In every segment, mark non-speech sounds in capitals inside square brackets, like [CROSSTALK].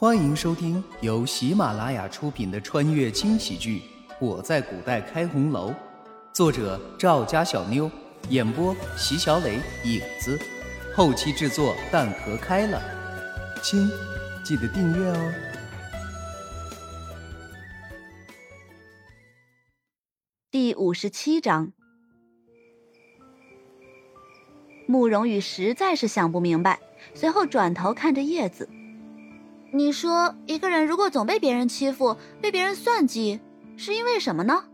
欢迎收听由喜马拉雅出品的穿越轻喜剧《我在古代开红楼》，作者赵家小妞，演播席小磊、影子，后期制作蛋壳开了。亲，记得订阅哦。第五十七章，慕容羽实在是想不明白，随后转头看着叶子。你说，一个人如果总被别人欺负，被别人算计，是因为什么呢？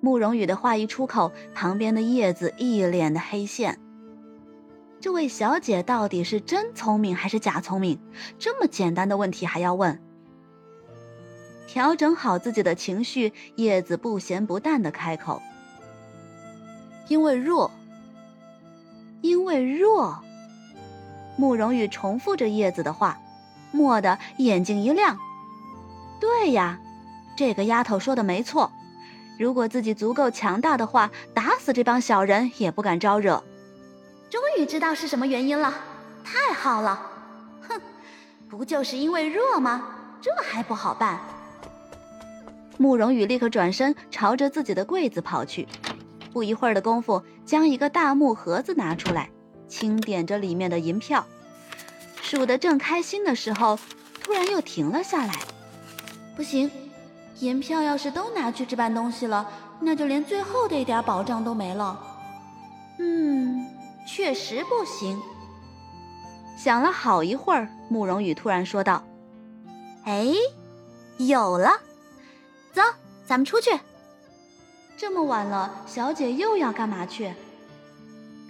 慕容羽的话一出口，旁边的叶子一脸的黑线。这位小姐到底是真聪明还是假聪明？这么简单的问题还要问？调整好自己的情绪，叶子不咸不淡的开口：“因为弱，因为弱。”慕容羽重复着叶子的话。蓦地眼睛一亮，对呀，这个丫头说的没错。如果自己足够强大的话，打死这帮小人也不敢招惹。终于知道是什么原因了，太好了！哼，不就是因为弱吗？这还不好办？慕容羽立刻转身朝着自己的柜子跑去，不一会儿的功夫，将一个大木盒子拿出来，清点着里面的银票。数得正开心的时候，突然又停了下来。不行，银票要是都拿去置办东西了，那就连最后的一点保障都没了。嗯，确实不行。想了好一会儿，慕容羽突然说道：“哎，有了，走，咱们出去。这么晚了，小姐又要干嘛去？”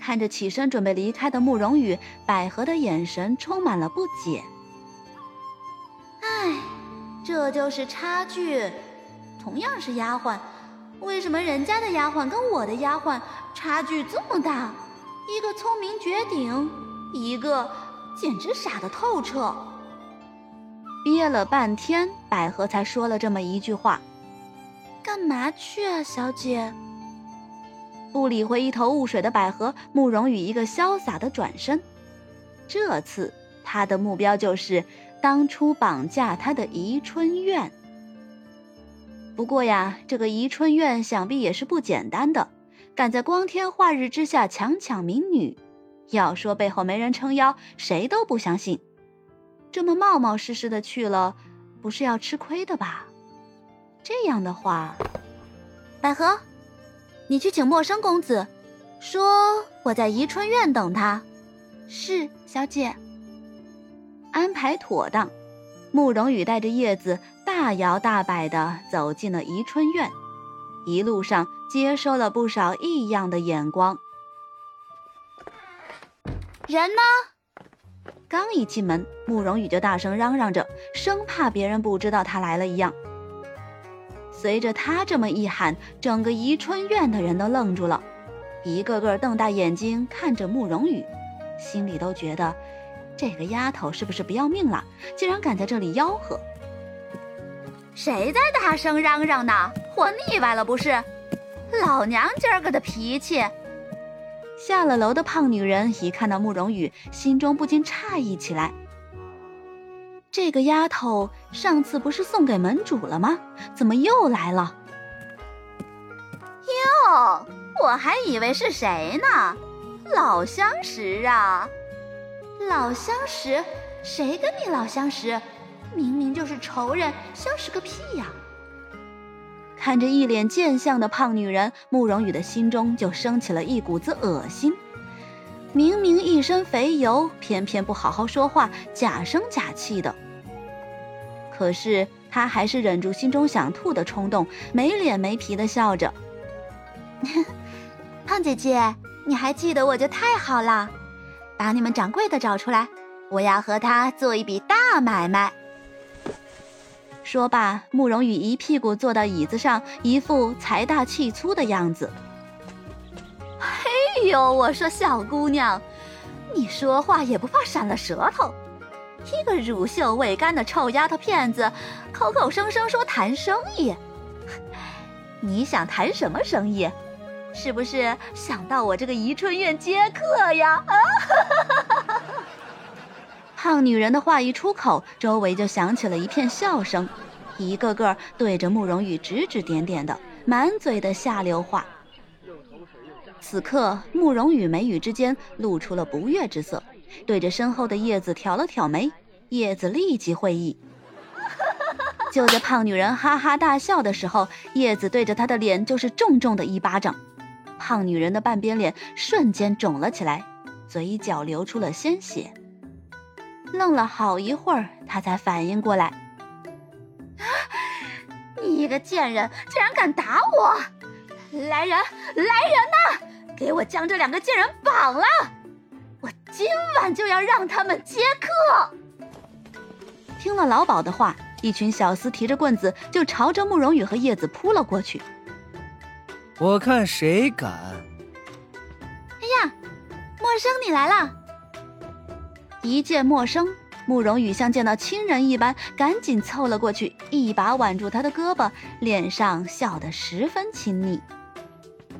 看着起身准备离开的慕容羽，百合的眼神充满了不解。唉，这就是差距。同样是丫鬟，为什么人家的丫鬟跟我的丫鬟差距这么大？一个聪明绝顶，一个简直傻得透彻。憋了半天，百合才说了这么一句话：“干嘛去啊，小姐？”不理会一头雾水的百合，慕容羽一个潇洒的转身。这次他的目标就是当初绑架他的宜春院。不过呀，这个宜春院想必也是不简单的，敢在光天化日之下强抢民女，要说背后没人撑腰，谁都不相信。这么冒冒失失的去了，不是要吃亏的吧？这样的话，百合。你去请陌生公子，说我在宜春院等他。是小姐。安排妥当，慕容羽带着叶子大摇大摆地走进了宜春院，一路上接收了不少异样的眼光。人呢？刚一进门，慕容羽就大声嚷嚷着，生怕别人不知道他来了一样。随着他这么一喊，整个宜春院的人都愣住了，一个个瞪大眼睛看着慕容羽，心里都觉得这个丫头是不是不要命了，竟然敢在这里吆喝？谁在大声嚷嚷呢？活腻歪了不是？老娘今儿个的脾气！下了楼的胖女人一看到慕容羽，心中不禁诧异起来。这个丫头上次不是送给门主了吗？怎么又来了？哟，我还以为是谁呢，老相识啊！老相识？谁跟你老相识？明明就是仇人，相识个屁呀！看着一脸贱相的胖女人，慕容羽的心中就升起了一股子恶心。明明一身肥油，偏偏不好好说话，假声假气的。可是他还是忍住心中想吐的冲动，没脸没皮的笑着。[LAUGHS] 胖姐姐，你还记得我就太好了。把你们掌柜的找出来，我要和他做一笔大买卖。说罢，慕容羽一屁股坐到椅子上，一副财大气粗的样子。嘿呦，我说小姑娘，你说话也不怕闪了舌头。一个乳臭未干的臭丫头片子，口口声声说谈生意，你想谈什么生意？是不是想到我这个宜春院接客呀？啊！[LAUGHS] 胖女人的话一出口，周围就响起了一片笑声，一个个对着慕容羽指指点点的，满嘴的下流话。此刻，慕容羽眉宇之间露出了不悦之色，对着身后的叶子挑了挑眉，叶子立即会意。[LAUGHS] 就在胖女人哈哈大笑的时候，叶子对着她的脸就是重重的一巴掌，胖女人的半边脸瞬间肿了起来，嘴角流出了鲜血。愣了好一会儿，她才反应过来：“啊 [GASPS] 你一个贱人，竟然敢打我！来人，来人呐，给我将这两个贱人绑了！我今晚就要让他们接客。”听了老鸨的话。一群小厮提着棍子就朝着慕容羽和叶子扑了过去。我看谁敢！哎呀，陌生你来了！一见陌生，慕容羽像见到亲人一般，赶紧凑了过去，一把挽住他的胳膊，脸上笑得十分亲昵。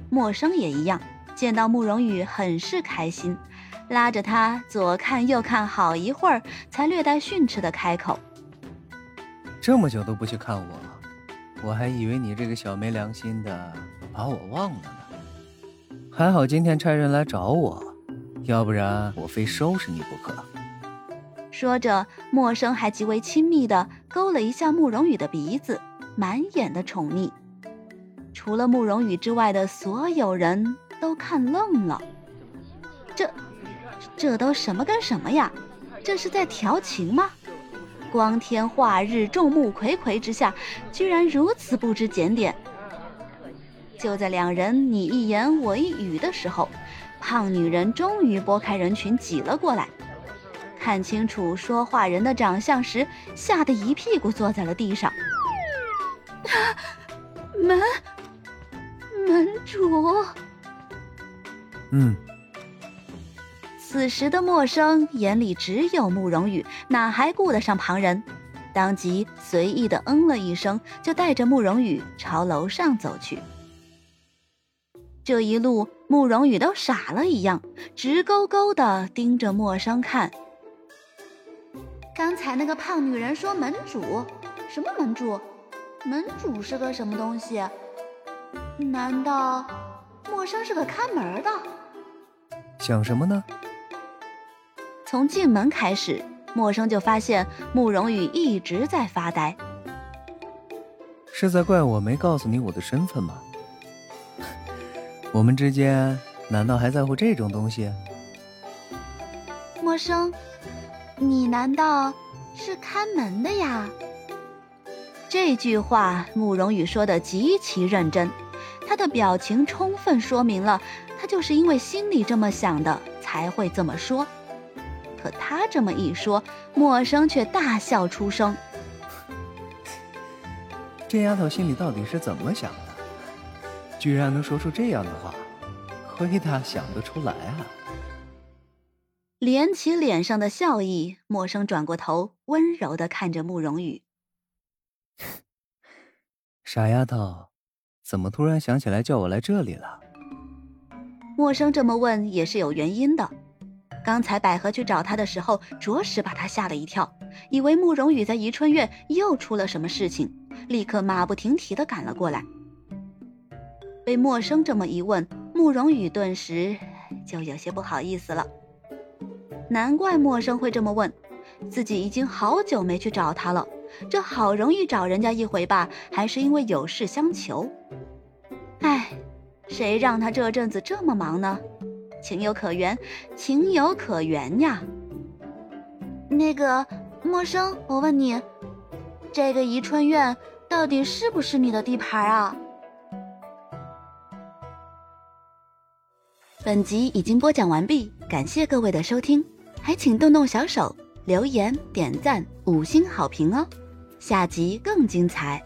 陌生也一样，见到慕容羽很是开心，拉着他左看右看好一会儿，才略带训斥的开口。这么久都不去看我，我还以为你这个小没良心的把我忘了呢。还好今天差人来找我，要不然我非收拾你不可。说着，陌生还极为亲密的勾了一下慕容羽的鼻子，满眼的宠溺。除了慕容羽之外的所有人都看愣了。这，这都什么跟什么呀？这是在调情吗？光天化日、众目睽睽之下，居然如此不知检点。就在两人你一言我一语的时候，胖女人终于拨开人群挤了过来。看清楚说话人的长相时，吓得一屁股坐在了地上。门，门主。嗯。此时的陌生眼里只有慕容羽，哪还顾得上旁人？当即随意的嗯了一声，就带着慕容羽朝楼上走去。这一路，慕容羽都傻了一样，直勾勾的盯着陌生看。刚才那个胖女人说门主，什么门主？门主是个什么东西？难道陌生是个看门的？想什么呢？从进门开始，陌生就发现慕容羽一直在发呆。是在怪我没告诉你我的身份吗？[LAUGHS] 我们之间难道还在乎这种东西？陌生，你难道是看门的呀？这句话慕容羽说的极其认真，他的表情充分说明了他就是因为心里这么想的才会这么说。可他这么一说，陌生却大笑出声。[LAUGHS] 这丫头心里到底是怎么想的？居然能说出这样的话，亏她想得出来啊！敛起脸上的笑意，陌生转过头，温柔的看着慕容羽：“ [LAUGHS] 傻丫头，怎么突然想起来叫我来这里了？”陌生这么问也是有原因的。刚才百合去找他的时候，着实把他吓了一跳，以为慕容羽在宜春院又出了什么事情，立刻马不停蹄的赶了过来。被陌生这么一问，慕容羽顿时就有些不好意思了。难怪陌生会这么问，自己已经好久没去找他了，这好容易找人家一回吧，还是因为有事相求。唉，谁让他这阵子这么忙呢？情有可原，情有可原呀。那个陌生，我问你，这个宜春院到底是不是你的地盘啊？本集已经播讲完毕，感谢各位的收听，还请动动小手留言、点赞、五星好评哦。下集更精彩。